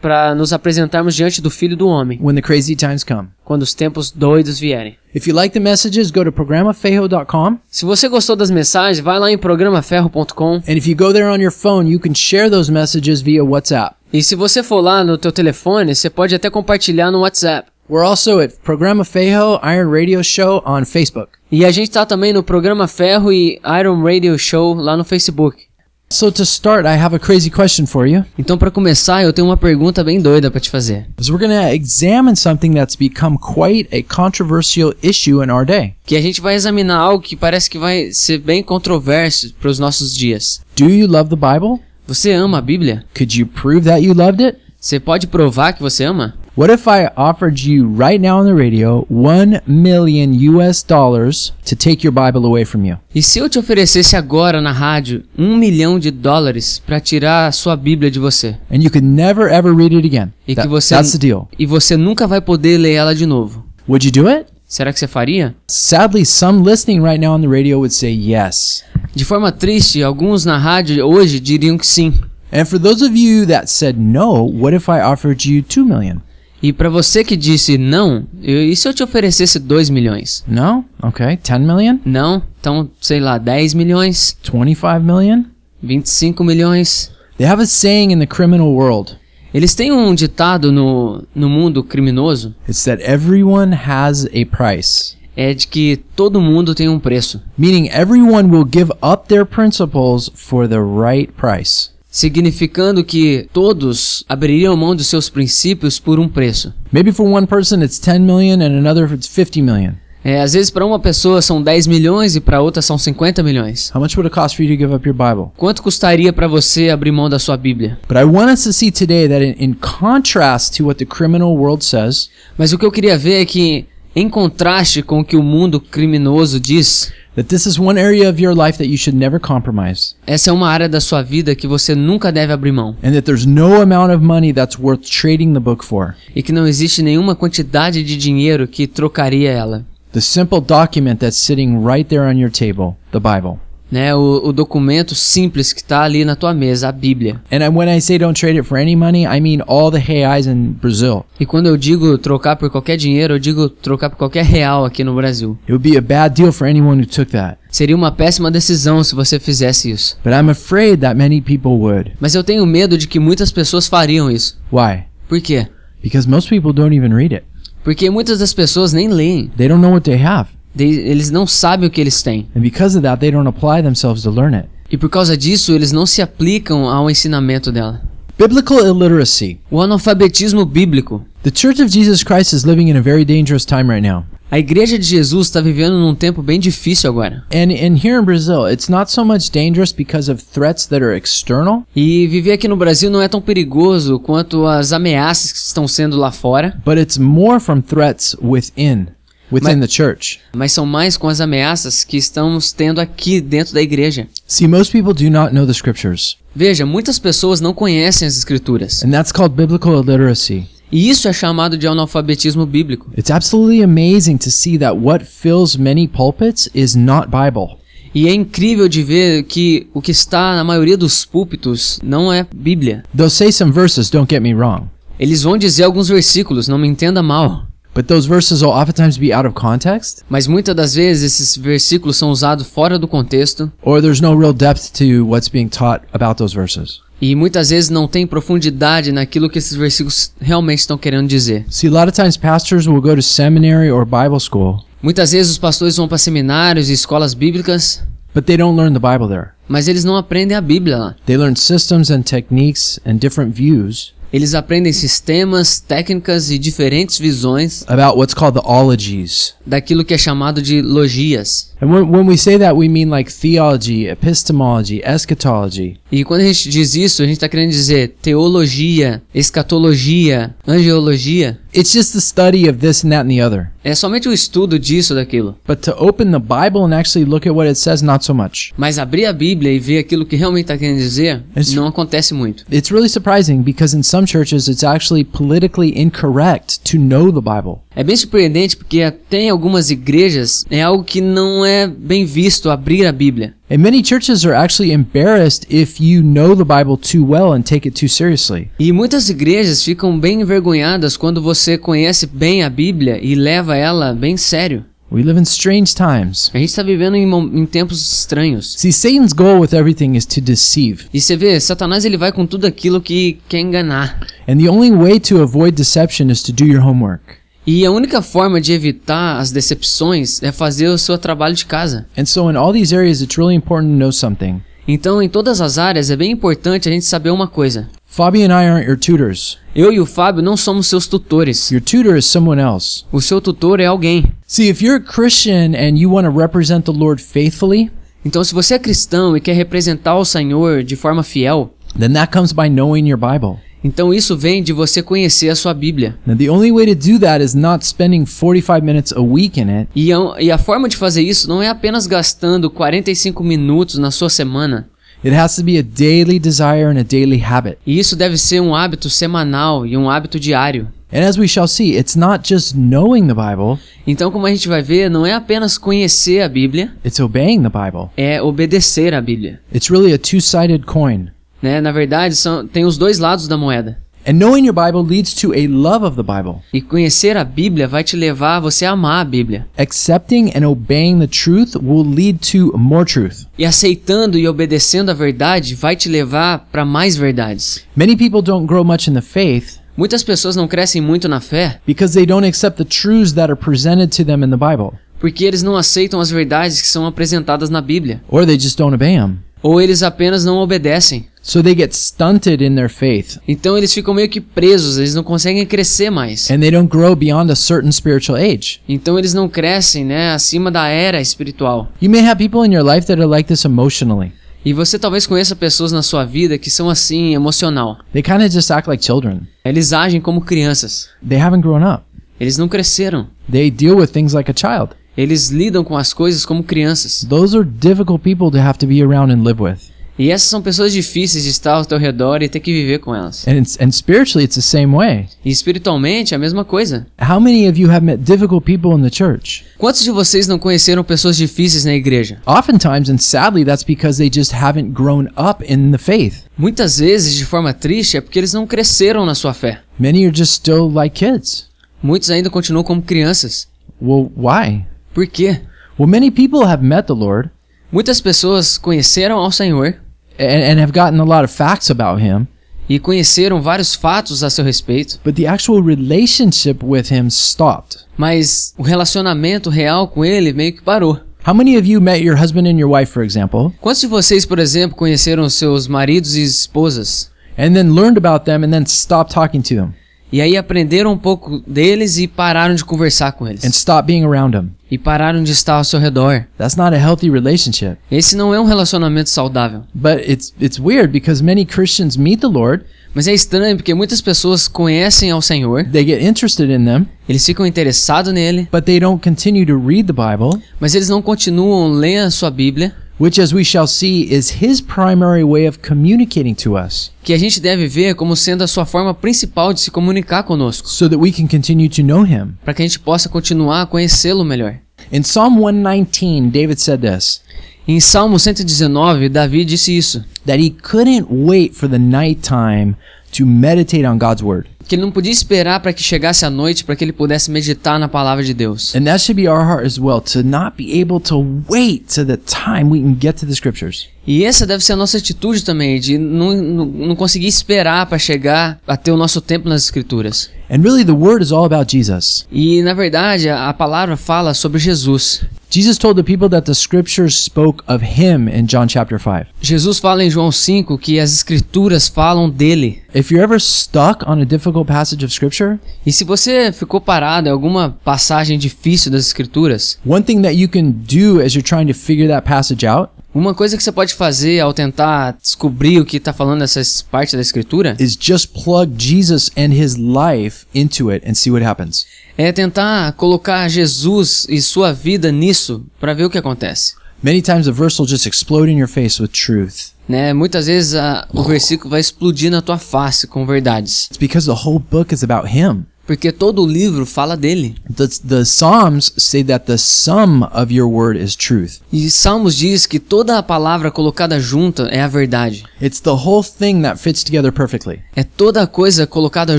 para nos apresentarmos diante do Filho do Homem when the crazy times come. quando os tempos doidos vierem. If you like the messages, go to programafejo.com. Se você gostou das mensagens, vai lá em programaferro.com And if you go there on your phone, you can share those messages via WhatsApp. E se você for lá no teu telefone, você pode até compartilhar no WhatsApp. We're also at Programa Fejo Iron Radio Show on Facebook. E a gente tá também no Programa Ferro e Iron Radio Show lá no Facebook. So to start, I have a crazy question for you. Então, para começar, eu tenho uma pergunta bem doida para te fazer. Is we're going to examine something that's become quite a controversial issue in our day. Que a gente vai examinar algo que parece que vai ser bem controverso para os nossos dias. Do you love the Bible? Você ama a Bíblia? Could you prove that you loved it? Você pode provar que você ama? What if I offered you right now on the radio 1 million US dollars to take your Bible away from you? E se eu te oferecesse agora na rádio um milhão de dólares para tirar a sua Bíblia de você? And you could never ever read it again. E que você that's the deal. e você nunca vai poder ler ela de novo. Would you do it? Será que você faria? Sadly, some listening right now on the radio would say yes. De forma triste, alguns na rádio hoje diriam que sim. And for those of you that said no, what if I offered you 2 million? E para você que disse não, eu- e se eu te oferecesse 2 milhões? No? Okay. 10 million? Não? Então, sei lá, 10 milhões, 25 million? 25 milhões. They have a saying in the criminal world. Eles têm um ditado no, no mundo criminoso, It's that everyone has a price. É de que todo mundo tem um preço. Meaning everyone will give up their principles for the right price. significando que todos abririam mão dos seus princípios por um preço. Maybe for one person it's 10 million and another it's 50 million. É, às vezes para uma pessoa são 10 milhões e para outra são 50 milhões. How much would it cost for you to give up your Bible? Quanto custaria para você abrir mão da sua Bíblia? But I want us to see today that in, in contrast to what the criminal world says, Mas o que eu queria ver é que, em contraste com o que o mundo criminoso diz, that this is one area of your life that you should never compromise. essa é uma área da sua vida que você nunca deve abrir mão. And that there's no amount of money that's worth trading the book for. E que não existe nenhuma quantidade de dinheiro que trocaria ela. The simple document that's sitting right there on your table, the Bible. Né? O, o documento simples que está ali na tua mesa, a Bíblia. And I, when I say don't trade it for any money, I mean all the reais in Brazil. E quando eu digo trocar por qualquer dinheiro, eu digo trocar por qualquer real aqui no Brasil. It would be a bad deal for anyone who took that. Seria uma péssima decisão se você fizesse isso. But I'm afraid that many people would. Mas eu tenho medo de que muitas pessoas fariam isso. Why? Por quê? Because most people don't even read it. Porque muitas das pessoas nem leem. They don't know what they have. De- Eles não sabem o que eles têm. And because of that, they don't apply themselves to learn it. E por causa disso, eles não se aplicam ao ensinamento dela. Biblical illiteracy. O analfabetismo bíblico. The Church of Jesus Christ is living in a very dangerous time right now. A igreja de Jesus está vivendo num tempo bem difícil agora. And, and here in Brazil, it's not so much dangerous because of threats that are external, E viver aqui no Brasil não é tão perigoso quanto as ameaças que estão sendo lá fora, but it's more from threats within, within the church. mas são mais com as ameaças que estamos tendo aqui dentro da igreja. See, most people do not know the scriptures, Veja, muitas pessoas não conhecem as escrituras. and that's called biblical illiteracy. E isso é chamado de analfabetismo bíblico. It's absolutely amazing to see that what fills many pulpits is not Bible. E é incrível de ver que o que está na maioria dos púlpitos não é Bíblia. They'll say some verses, don't get me wrong, Eles vão dizer alguns versículos, não me entenda mal. But those verses will oftentimes be out of context, Mas muitas das vezes esses versículos são usados fora do contexto or there's no real depth to what's being taught about those verses. e muitas vezes não tem profundidade naquilo que esses versículos realmente estão querendo dizer. See, a lot of times pastors will go to seminary or Bible school, Muitas vezes os pastores vão para seminários e escolas bíblicas, but they don't learn the Bible there. mas eles não aprendem a Bíblia lá. They learn systems and techniques and different views Eles aprendem sistemas, técnicas e diferentes visões about what's called the ologies. daquilo que é chamado de logias. And when, when we say that, we mean like theology, epistemology, eschatology. E quando a gente diz isso, a gente está querendo dizer teologia, escatologia, angeologia. It's just the study of this and that and the other. É somente o estudo disso daquilo. But to open the Bible and actually look at what it says, not so much. Mas abrir a Bíblia e ver aquilo que realmente está querendo dizer, It's- não acontece muito. It's really surprising because in some churches it's actually politically incorrect to know the Bible. É bem surpreendente porque até em algumas igrejas é algo que não é bem visto abrir a Bíblia. And many churches are actually embarrassed if you know the Bible too well and take it too seriously. E muitas igrejas ficam bem envergonhadas quando você conhece bem a Bíblia e leva ela bem sério. We live in strange times. A gente está vivendo em, em tempos estranhos. See, Satan's goal with everything is to deceive. E você vê, Satanás ele vai com tudo aquilo que quer enganar. And the only way to avoid deception is to do your homework. E a única forma de evitar as decepções é fazer o seu trabalho de casa. And so, in all these areas, it's really important to know something. Então, em todas as áreas, é bem importante a gente saber uma coisa. Fabi and I aren't your tutors. Eu e o Fábio não somos seus tutores. Your tutor is someone else. O seu tutor é alguém. See, if you're a Christian and you want to represent the Lord faithfully, Então, se você é cristão e quer representar o Senhor de forma fiel, then that comes by knowing your Bible. Então isso vem de você conhecer a sua Bíblia. Now, the only way to do that is not spending 45 minutes a week in it. E a, e a forma de fazer isso não é apenas gastando 45 minutos na sua semana. It has to be a daily desire and a daily habit. E isso deve ser um hábito semanal e um hábito diário. And as we shall see, it's not just knowing the Bible, Então, como a gente vai ver, não é apenas conhecer a Bíblia, it's obeying the Bible. é obedecer a Bíblia. It's really a two sided coin. Né? Na verdade, são, tem os dois lados da moeda. And knowing your Bible leads to a love of the Bible. E conhecer a Bíblia vai te levar a você amar a Bíblia. Accepting and obeying the truth will lead to more truth. E aceitando e obedecendo a verdade vai te levar para mais verdades. Many people don't grow much in the faith Muitas pessoas não crescem muito na fé because they don't accept the truths that are presented to them in the Bible, porque eles não aceitam as verdades que são apresentadas na Bíblia. or they just don't obey them. Ou eles apenas não obedecem. So they get stunted in their faith Então eles ficam meio que presos, eles não conseguem crescer mais. and they don't grow beyond a certain spiritual age. Então eles não crescem, né, acima da era espiritual. You may have people in your life that are like this emotionally. E você talvez conheça pessoas na sua vida que são assim, emocional. They kind of just act like children. Eles agem como crianças. They haven't grown up. Eles não cresceram. They deal with things like a child. Eles lidam com as coisas como crianças. Those are difficult people to have to be around and live with. E essas são pessoas difíceis de estar ao teu redor e ter que viver com elas. And and spiritually it's the same way. E espiritualmente é a mesma coisa. How many of you have met difficult people in the church? Quantos de vocês não conheceram pessoas difíceis na igreja? Oftentimes and sadly that's because they just haven't grown up in the faith. Muitas vezes, de forma triste, é porque eles não cresceram na sua fé. Many are just still like kids. Muitos ainda continuam como crianças. Well, why? Por quê? Well, many people have met the Lord Muitas pessoas conheceram ao Senhor and, and have gotten a lot of facts about him, e conheceram vários fatos a seu respeito, but the actual relationship with him stopped. mas o relacionamento real com ele meio que parou. How many of you met your husband and your wife, for example, Quantos de vocês, por exemplo, conheceram seus maridos e esposas and then learned about them and then stopped talking to them e aí aprenderam um pouco deles e pararam de conversar com eles and stopped being around them? e pararam de estar ao seu redor? That's not a healthy relationship. Esse não é um relacionamento saudável. But it's it's weird because many Christians meet the Lord, Mas é estranho porque muitas pessoas conhecem ao Senhor, they get interested in them, eles ficam interessados nele, but they don't continue to read the Bible, mas eles não continuam lendo a sua Bíblia, which as we shall see is his primary way of communicating to us que a gente deve ver como sendo a sua forma principal de se comunicar conosco, so that we can continue to know him. para que a gente possa continuar a conhecê-lo melhor. In Psalm 119, David said this Em Salmo 119, Davi disse isso, that he couldn't wait for the nighttime to meditate on God's word. que ele não podia esperar para que chegasse a noite para que ele pudesse meditar na palavra de Deus. And that should be our heart as well to not be able to wait to the time we can get to the scriptures. E essa deve ser a nossa atitude também, de não, não, não conseguir esperar para chegar a ter o nosso tempo nas Escrituras. And really, the word is all about Jesus. E na verdade, a, palavra fala sobre Jesus. Jesus told the people that the scriptures spoke of him in John chapter 5. Jesus fala em João 5 que as Escrituras falam dele. If you're ever stuck on a difficult passage of scripture, E se você ficou parado em alguma passagem difícil das Escrituras, one thing that you can do as you're trying to figure that passage out uma coisa que você pode fazer ao tentar descobrir o que está falando nessas partes da Escritura is just plug Jesus and his life into it and see what happens. é tentar colocar Jesus e sua vida nisso para ver o que acontece. Many times the verse will just explode in your face with truth. Né? Muitas vezes a- o versículo vai explodir na tua face com verdades. It's because the whole book is about him. Porque todo o livro fala dele. The, the Psalms say that the sum of your word is truth. E Salmos diz que toda a palavra colocada junta é a verdade. It's the whole thing that fits together perfectly. É toda a coisa colocada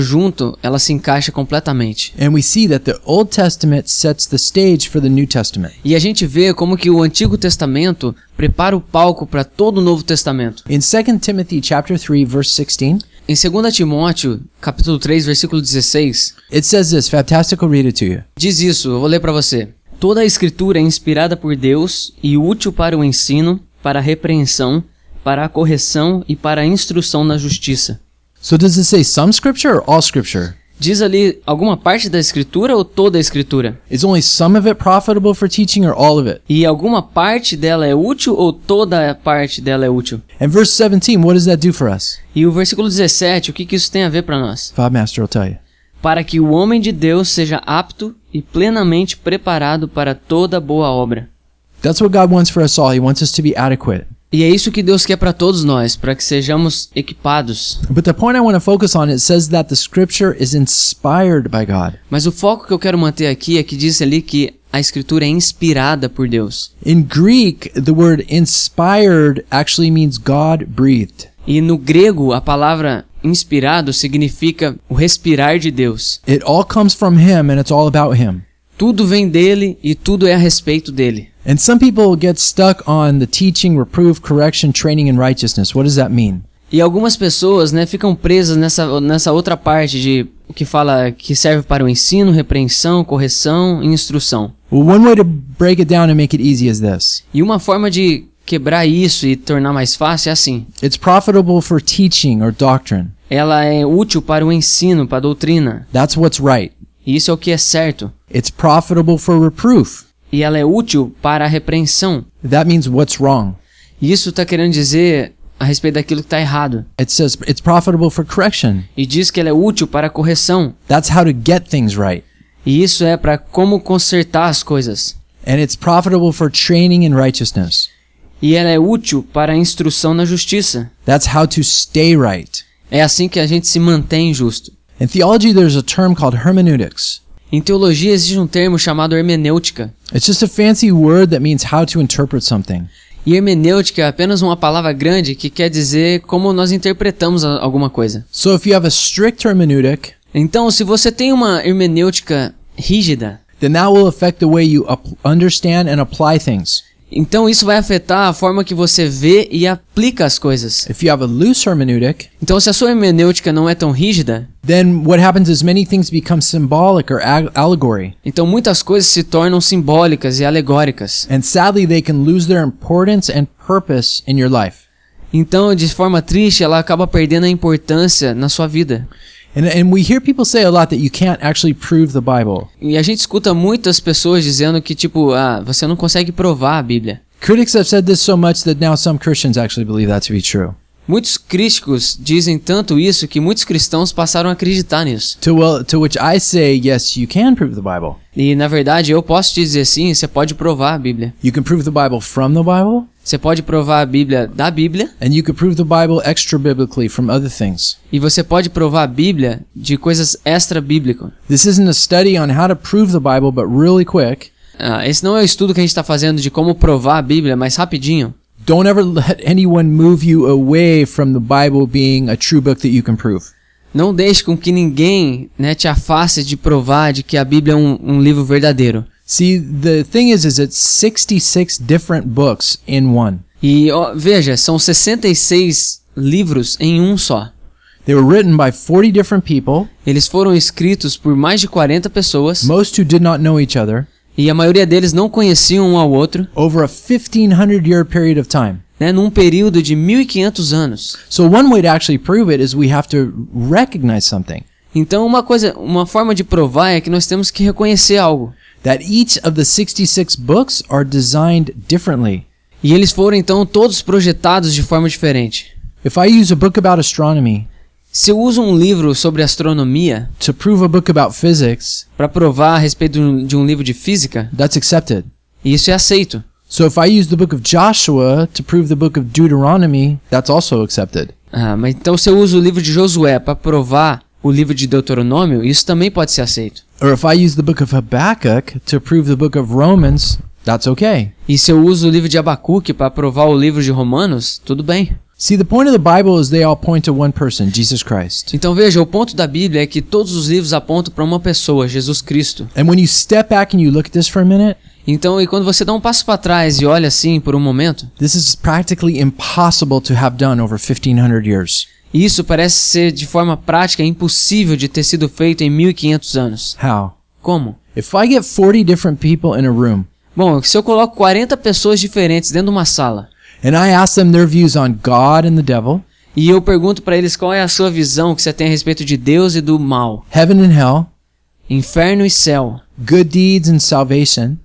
junto, ela se encaixa completamente. And we see that the Old Testament sets the stage for the New Testament. E a gente vê como que o Antigo Testamento prepara o palco para todo o Novo Testamento. In 2 Timothy chapter 3 verse 16, Em 2 Timóteo, capítulo 3, versículo 16, it says this, fantastic, I'll read it to you. diz isso, eu vou ler para você. Toda a escritura é inspirada por Deus e útil para o ensino, para a repreensão, para a correção e para a instrução na justiça. So does it say some scripture or all scripture? Diz ali alguma parte da escritura ou toda a escritura? Is only some of it profitable for teaching or all of it? E alguma parte dela é útil ou toda a parte dela é útil? And verse 17, what does that do for us? E o versículo 17, o que, que isso tem a ver para nós? Bob Master will tell you. Para que o homem de Deus seja apto e plenamente preparado para toda boa obra. That's what God wants for us all. He wants us to be adequate. E é isso que Deus quer para todos nós, para que sejamos equipados. But the point I want to focus on, it says that the scripture is inspired by God. Mas o foco que eu quero manter aqui é que diz ali que a escritura é inspirada por Deus. In Greek, the word inspired actually means God breathed. E no grego, a palavra inspirado significa o respirar de Deus. It all comes from Him and it's all about Him. Tudo vem dele e tudo é a respeito dele. And some people get stuck on the teaching, reproof, correction, training, and righteousness. What does that mean? E algumas pessoas, né, ficam presas nessa, nessa outra parte de o que fala que serve para o ensino, repreensão, correção e instrução. Well, one way to break it down and make it easy is this E uma forma de quebrar isso e tornar mais fácil é assim. It's profitable for teaching or doctrine. Ela é útil para o ensino, para a doutrina. That's what's right. E isso é o que é certo. It's profitable for reproof. E ela é útil para a repreensão. That means what's wrong. Isso está querendo dizer a respeito daquilo que está errado. It says it's profitable for correction. E diz que ela é útil para a correção. That's how to get things right. E isso é para como consertar as coisas. And it's profitable for training in righteousness. E ela é útil para a instrução na justiça. That's how to stay right. É assim que a gente se mantém justo. In theology, there's a term called hermeneutics. Em teologia existe um termo chamado hermenêutica. It's just a fancy word that means how to interpret something. E hermenêutica é apenas uma palavra grande que quer dizer como nós interpretamos alguma coisa. So if you have a strict hermeneutic, Então, se você tem uma hermenêutica rígida, then that will affect the way you understand and apply things. Então isso vai afetar a forma que você vê e aplica as coisas. If you have a loose hermeneutic, Então, se a sua hermenêutica não é tão rígida, then what happens is many things become symbolic or allegory. então muitas coisas se tornam simbólicas e alegóricas. And sadly, they can lose their importance and purpose in your life. Então, de forma triste, ela acaba perdendo a importância na sua vida. And, and we hear people say a lot that you can't actually prove the Bible. E a gente escuta muitas pessoas dizendo que, tipo, ah, você não consegue provar a Bíblia. Critics have said this so much that now some Christians actually believe that to be true. Muitos críticos dizem tanto isso que muitos cristãos passaram a acreditar nisso. To, well, to which I say, yes, you can prove the Bible. E na verdade eu posso te dizer sim, você pode provar a Bíblia. You can prove the Bible from the Bible, Você pode provar a Bíblia da Bíblia and you can prove the Bible extra biblically from other things. e você pode provar a Bíblia de coisas extra bíblicas. This isn't a study on how to prove the Bible, but really quick, Ah, esse não é o estudo que a gente está fazendo de como provar a Bíblia, mas rapidinho. don't ever let anyone move you away from the Bible being a true book that you can prove. Não deixe com que ninguém né, te afaste de provar de que a Bíblia é um, um livro verdadeiro. See, the thing is, is it's 66 different books in one. E ó, veja, são 66 livros em um só. They were written by 40 different people, Eles foram escritos por mais de 40 pessoas most who did not know each other, e a maioria deles não conheciam um ao outro, over a 1500 year period of time. né, num período de 1500 anos. So one way to actually prove it is we have to recognize something. Então uma coisa, uma forma de provar é que nós temos que reconhecer algo. That each of the 66 books are designed differently. E eles foram então todos projetados de forma diferente. If I use a book about astronomy Se eu uso um livro sobre astronomia to prove a book about physics, para provar a respeito de um- livro de física, that's accepted. isso é aceito. So if I use the book of Joshua to prove the book of Deuteronomy, that's also accepted. Ah, mas então se eu uso o livro de Josué para provar o livro de Deuteronômio, isso também pode ser aceito. Or if I use the book of Habakkuk to prove the book of Romans, that's okay. E se eu uso o livro de Abacuque para provar o livro de Romanos, tudo bem. See, the point of the Bible is they all point to one person, Jesus Christ. Então veja, o ponto da Bíblia é que todos os livros apontam para uma pessoa, Jesus Cristo. And when you step back and you look at this for a minute, Então, e quando você dá um passo para trás e olha assim por um momento, this is practically impossible to have done over 1500 years. Isso parece ser de forma prática impossível de ter sido feito em 1500 anos. How? Como? If I get 40 different people in a room Bom, se eu coloco 40 pessoas diferentes dentro de uma sala and I ask them their views on God and the devil, e eu pergunto para eles qual é a sua visão que você tem a respeito de Deus e do mal, heaven and hell, inferno e céu, good deeds and salvation,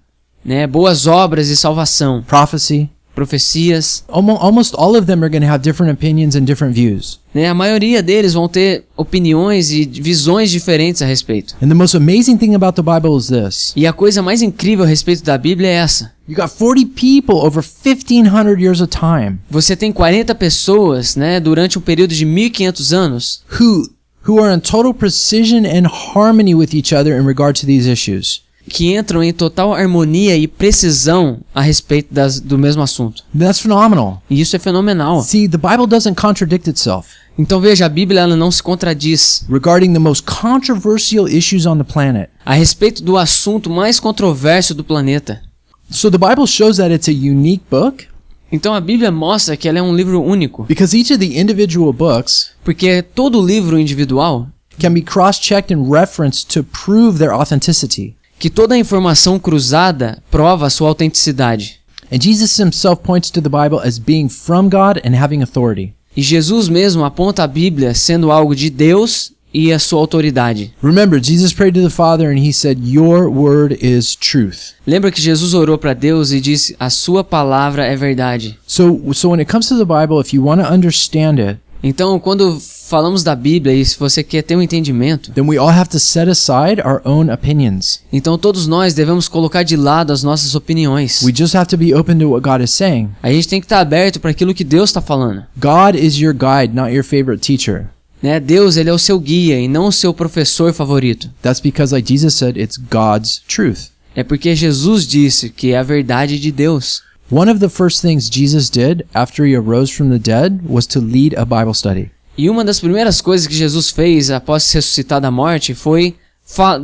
né, boas obras e salvação, prophecy, profecias, almost, almost all of them are going to have different opinions and different views. Né, a maioria deles vão ter opiniões e visões diferentes a respeito. And the most amazing thing about the Bible is this. E a coisa mais incrível a respeito da Bíblia é essa. You got 40 people over 1500 years of time Você tem 40 pessoas, né, durante um período de 1500 anos, who who are in total precision and harmony with each other in regard to these issues. que entram em total harmonia e precisão a respeito das, do mesmo assunto. That's phenomenal. E isso é fenomenal. See, the Bible doesn't contradict itself Então veja, a Bíblia ela não se contradiz regarding the most controversial issues on the planet. a respeito do assunto mais controverso do planeta. So the Bible shows that it's a unique book Então a Bíblia mostra que ela é um livro único, because each of the individual books porque todo livro individual, can be cross-checked and referenced to prove their authenticity. que toda a informação cruzada prova a sua autenticidade. And Jesus himself points to the Bible as being from God and having authority. E Jesus mesmo aponta a Bíblia sendo algo de Deus e a sua autoridade. Remember, Jesus prayed to the Father and he said, Your word is truth. Lembra que Jesus orou para Deus e disse: "A sua palavra é verdade". So, so when it comes to the Bible, if you want to understand it, Então, quando falamos da Bíblia e se você quer ter um entendimento, then we all have to set aside our own opinions. então todos nós devemos colocar de lado as nossas opiniões. We just have to be open to what God is saying. A gente tem que estar aberto para aquilo que Deus está falando. God is your guide, not your favorite teacher. Né? Deus, ele é o seu guia e não o seu professor favorito. That's because, like Jesus said, it's God's truth. É porque Jesus disse que é a verdade de Deus. One of the first things Jesus did after he arose from the dead was to lead a Bible study. E uma das primeiras coisas que Jesus fez após se ressuscitar da morte foi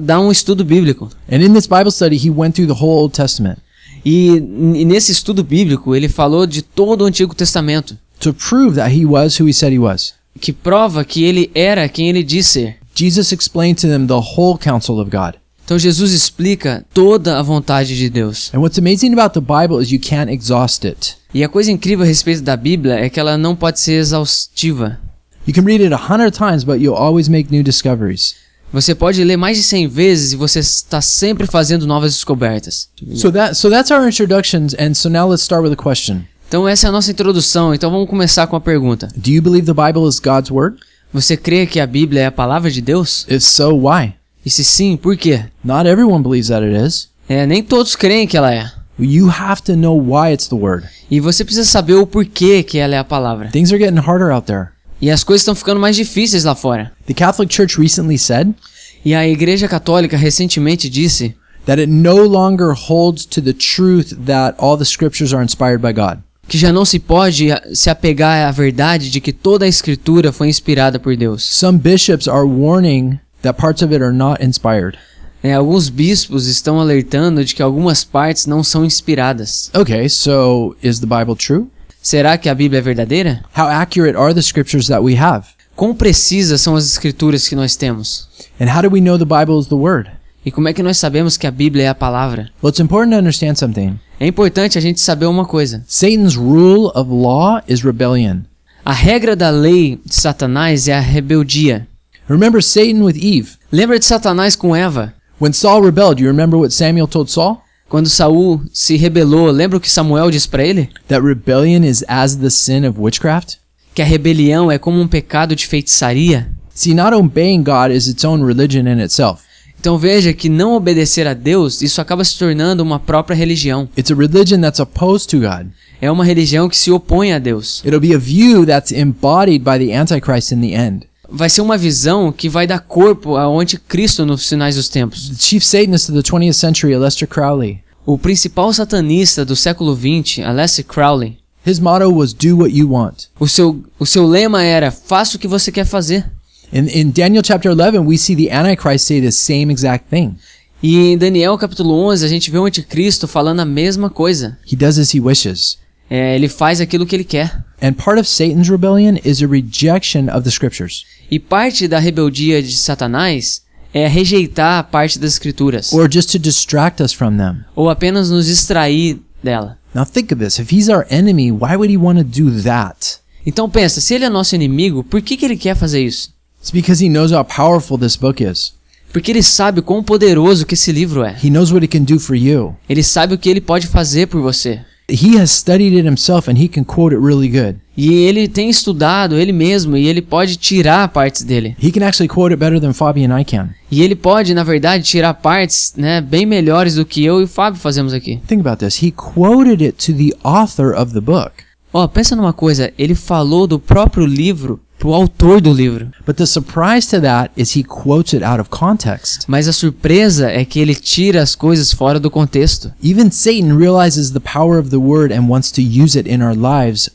dar um estudo bíblico. And in this Bible study, he went through the whole Old Testament E, e nesse estudo bíblico ele falou de todo o Antigo Testamento, to prove that he was who he said he was. que prova que ele era quem ele diz ser. Jesus explained to them the whole counsel of God. Então Jesus explica toda a vontade de Deus. And what's amazing about the Bible is you can't exhaust it. E a coisa incrível a respeito da Bíblia é que ela não pode ser exaustiva. You can read it a hundred times, but you'll always make new discoveries. Você pode ler mais de 100 vezes e você está sempre fazendo novas descobertas. So that so that's our introductions, and so now let's start with a question. Então essa é a nossa introdução. Então vamos começar com a pergunta. Do you believe the Bible is God's word? Você crê que a Bíblia é a palavra de Deus? If so, why? E se sim, por quê? Not everyone believes that it is. É, nem todos creem que ela é. You have to know why it's the word. E você precisa saber o porquê que ela é a palavra. Things are getting harder out there. E as coisas estão ficando mais difíceis lá fora. The Catholic Church recently said E a Igreja Católica recentemente disse that it no longer holds to the truth that all the scriptures are inspired by God. que já não se pode se apegar à verdade de que toda a Escritura foi inspirada por Deus. Some bishops are warning that parts of it are not inspired. É, alguns bispos estão alertando de que algumas partes não são inspiradas. Okay, so is the Bible true? Será que a Bíblia é verdadeira? How accurate are the scriptures that we have? Quão precisas são as escrituras que nós temos? And how do we know the Bible is the word? E como é que nós sabemos que a Bíblia é a palavra? Well, it's important to understand something. É importante a gente saber uma coisa. Satan's rule of law is rebellion. A regra da lei de Satanás é a rebeldia. Remember Satan with Eve. Lembra de Satanás com Eva? When Saul rebelled, you remember what Samuel told Saul? Quando Saul se rebelou, lembra o que Samuel disse para ele? That rebellion is as the sin of witchcraft? Que a rebelião é como um pecado de feitiçaria. See, not obeying God is its own religion in itself. Então veja que não obedecer a Deus, isso acaba se tornando uma própria religião. It's a religion that's opposed to God. É uma religião que se opõe a Deus. It'll be a view that's embodied by the Antichrist in the end. Vai ser uma visão que vai dar corpo ao anticristo nos finais dos tempos. The chief Satanist of the 20th century, Aleister Crowley, O principal satanista do século XX, Aleister Crowley, his motto was do what you want. o seu, o seu lema era faça o que você quer fazer. In, in Daniel chapter 11, we see the Antichrist say the same exact thing. E em Daniel capítulo 11 a gente vê o anticristo falando a mesma coisa. He does as he wishes. É, ele faz aquilo que ele quer. And part of Satan's rebellion is a rejection of the scriptures, E parte da rebeldia de Satanás é rejeitar parte das escrituras. or just to distract us from them. ou apenas nos distrair dela. Now think of this. If he's our enemy, why would he want to do that? Então pensa, se ele é nosso inimigo, por que, que ele quer fazer isso? It's because he knows how powerful this book is. Porque ele sabe quão poderoso que esse livro é. He knows what it can do for you. Ele sabe o que ele pode fazer por você. He has studied it himself and he can quote it really good. E ele tem estudado ele mesmo e ele pode tirar partes dele. He can actually quote it better than Fabi and I can. E ele pode, na verdade, tirar partes, né, bem melhores do que eu e o Fábio fazemos aqui. Think about this. He quoted it to the author of the book. Ó, pensa numa coisa, ele falou do próprio livro pro autor do livro. But the surprise to that is he quotes it out of context. Mas a surpresa é que ele tira as coisas fora do contexto. Even Satan realizes the power of the word and wants to use it in our lives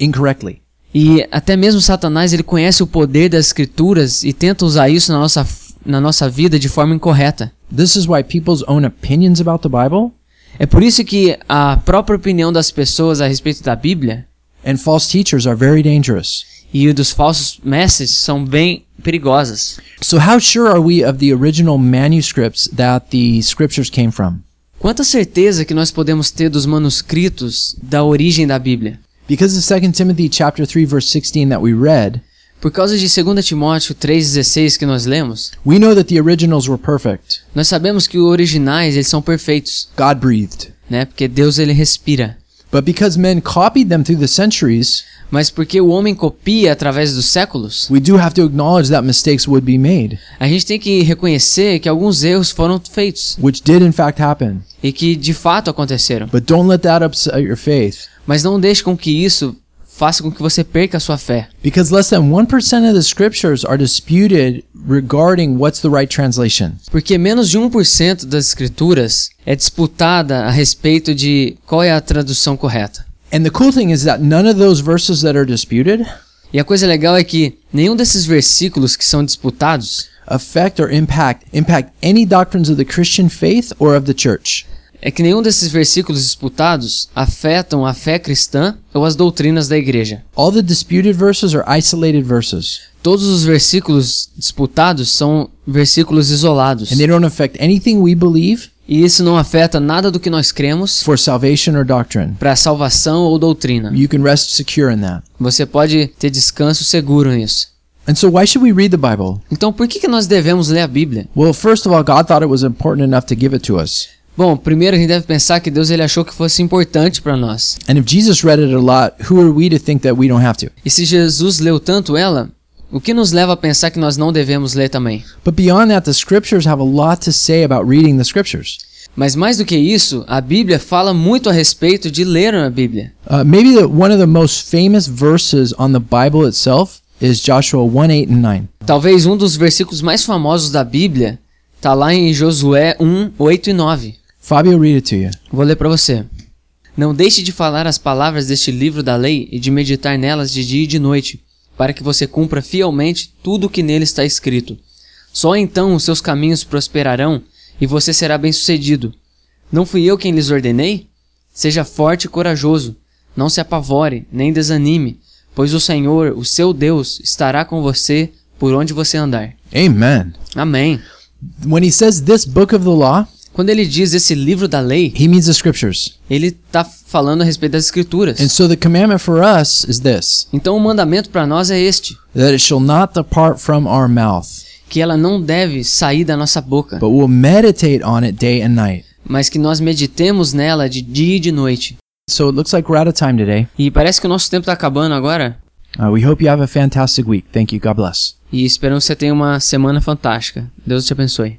incorrectly. E até mesmo Satanás ele conhece o poder das escrituras e tenta usar isso na nossa, na nossa vida de forma incorreta. This is why people's own opinions about the Bible É por isso que a própria opinião das pessoas a respeito da Bíblia and false teachers are very dangerous. e dos falsos mestres são bem perigosas. So how sure are we of the original manuscripts that the scriptures came from? Quanta certeza que nós podemos ter dos manuscritos da origem da Bíblia? Because of 2 Timothy chapter 3 verse 16 that we read, Por causa de 2 Timóteo 3,16 que nós lemos, we know that the originals were perfect, nós sabemos que os originais eles são perfeitos, God breathed. né? Porque Deus ele respira. But because men copied them through the centuries, Mas porque o homem copia através dos séculos, we do have to acknowledge that mistakes would be made, a gente tem que reconhecer que alguns erros foram feitos which did in fact happen. e que de fato aconteceram. But don't let that upset your faith. Mas não deixe com que isso faça com que você perca a sua fé. Because less than 1% of the scriptures are disputed regarding what's the right translation. Porque menos de 1% das escrituras é disputada a respeito de qual é a tradução correta. And the cool thing is that none of those verses that are disputed E a coisa legal é que nenhum desses versículos que são disputados affect or impact impact any doctrines of the Christian faith or of the church. É que nenhum desses versículos disputados afetam a fé cristã ou as doutrinas da igreja. All the disputed verses are isolated verses, Todos os versículos disputados são versículos isolados. and they don't affect anything we believe E isso não afeta nada do que nós cremos for salvation or doctrine. para salvação ou doutrina. You can rest secure in that. Você pode ter descanso seguro nisso. And so why should we read the Bible? Então, por que, que nós devemos ler a Bíblia? Well, first of all, God thought it was important enough to give it to us. Bom, primeiro a gente deve pensar que Deus ele achou que fosse importante para nós. And if Jesus read it a lot, who are we to think that we don't have to? E se Jesus leu tanto ela, o que nos leva a pensar que nós não devemos ler também? But beyond that, the scriptures have a lot to say about reading the scriptures. Mas mais do que isso, a Bíblia fala muito a respeito de ler a Bíblia. Uh, maybe the, one of the most famous verses on the Bible itself is Joshua 1 8 and 9. Talvez um dos versículos mais famosos da Bíblia está lá em Josué 1, 8 e 9. Fabio, read it to you. Vou ler para você. Não deixe de falar as palavras deste livro da lei e de meditar nelas de dia e de noite, para que você cumpra fielmente tudo o que nele está escrito. Só então os seus caminhos prosperarão e você será bem-sucedido. Não fui eu quem lhes ordenei? Seja forte e corajoso. Não se apavore, nem desanime, pois o Senhor, o seu Deus, estará com você por onde você andar. Amen. Amém. When he says this book of the law, Quando ele diz esse livro da lei, he means the scriptures. ele está falando a respeito das escrituras. And so the commandment for us is this Então o mandamento para nós é este, that it shall not depart from our mouth, que ela não deve sair da nossa boca, but we'll meditate on it day and night. mas que nós meditemos nela de dia e de noite. So it looks like we're out of time today. E parece que o nosso tempo está acabando agora, Uh, we hope you have a fantastic week. Thank you. God bless. e esperamos que você tenha uma semana fantástica. Deus te abençoe.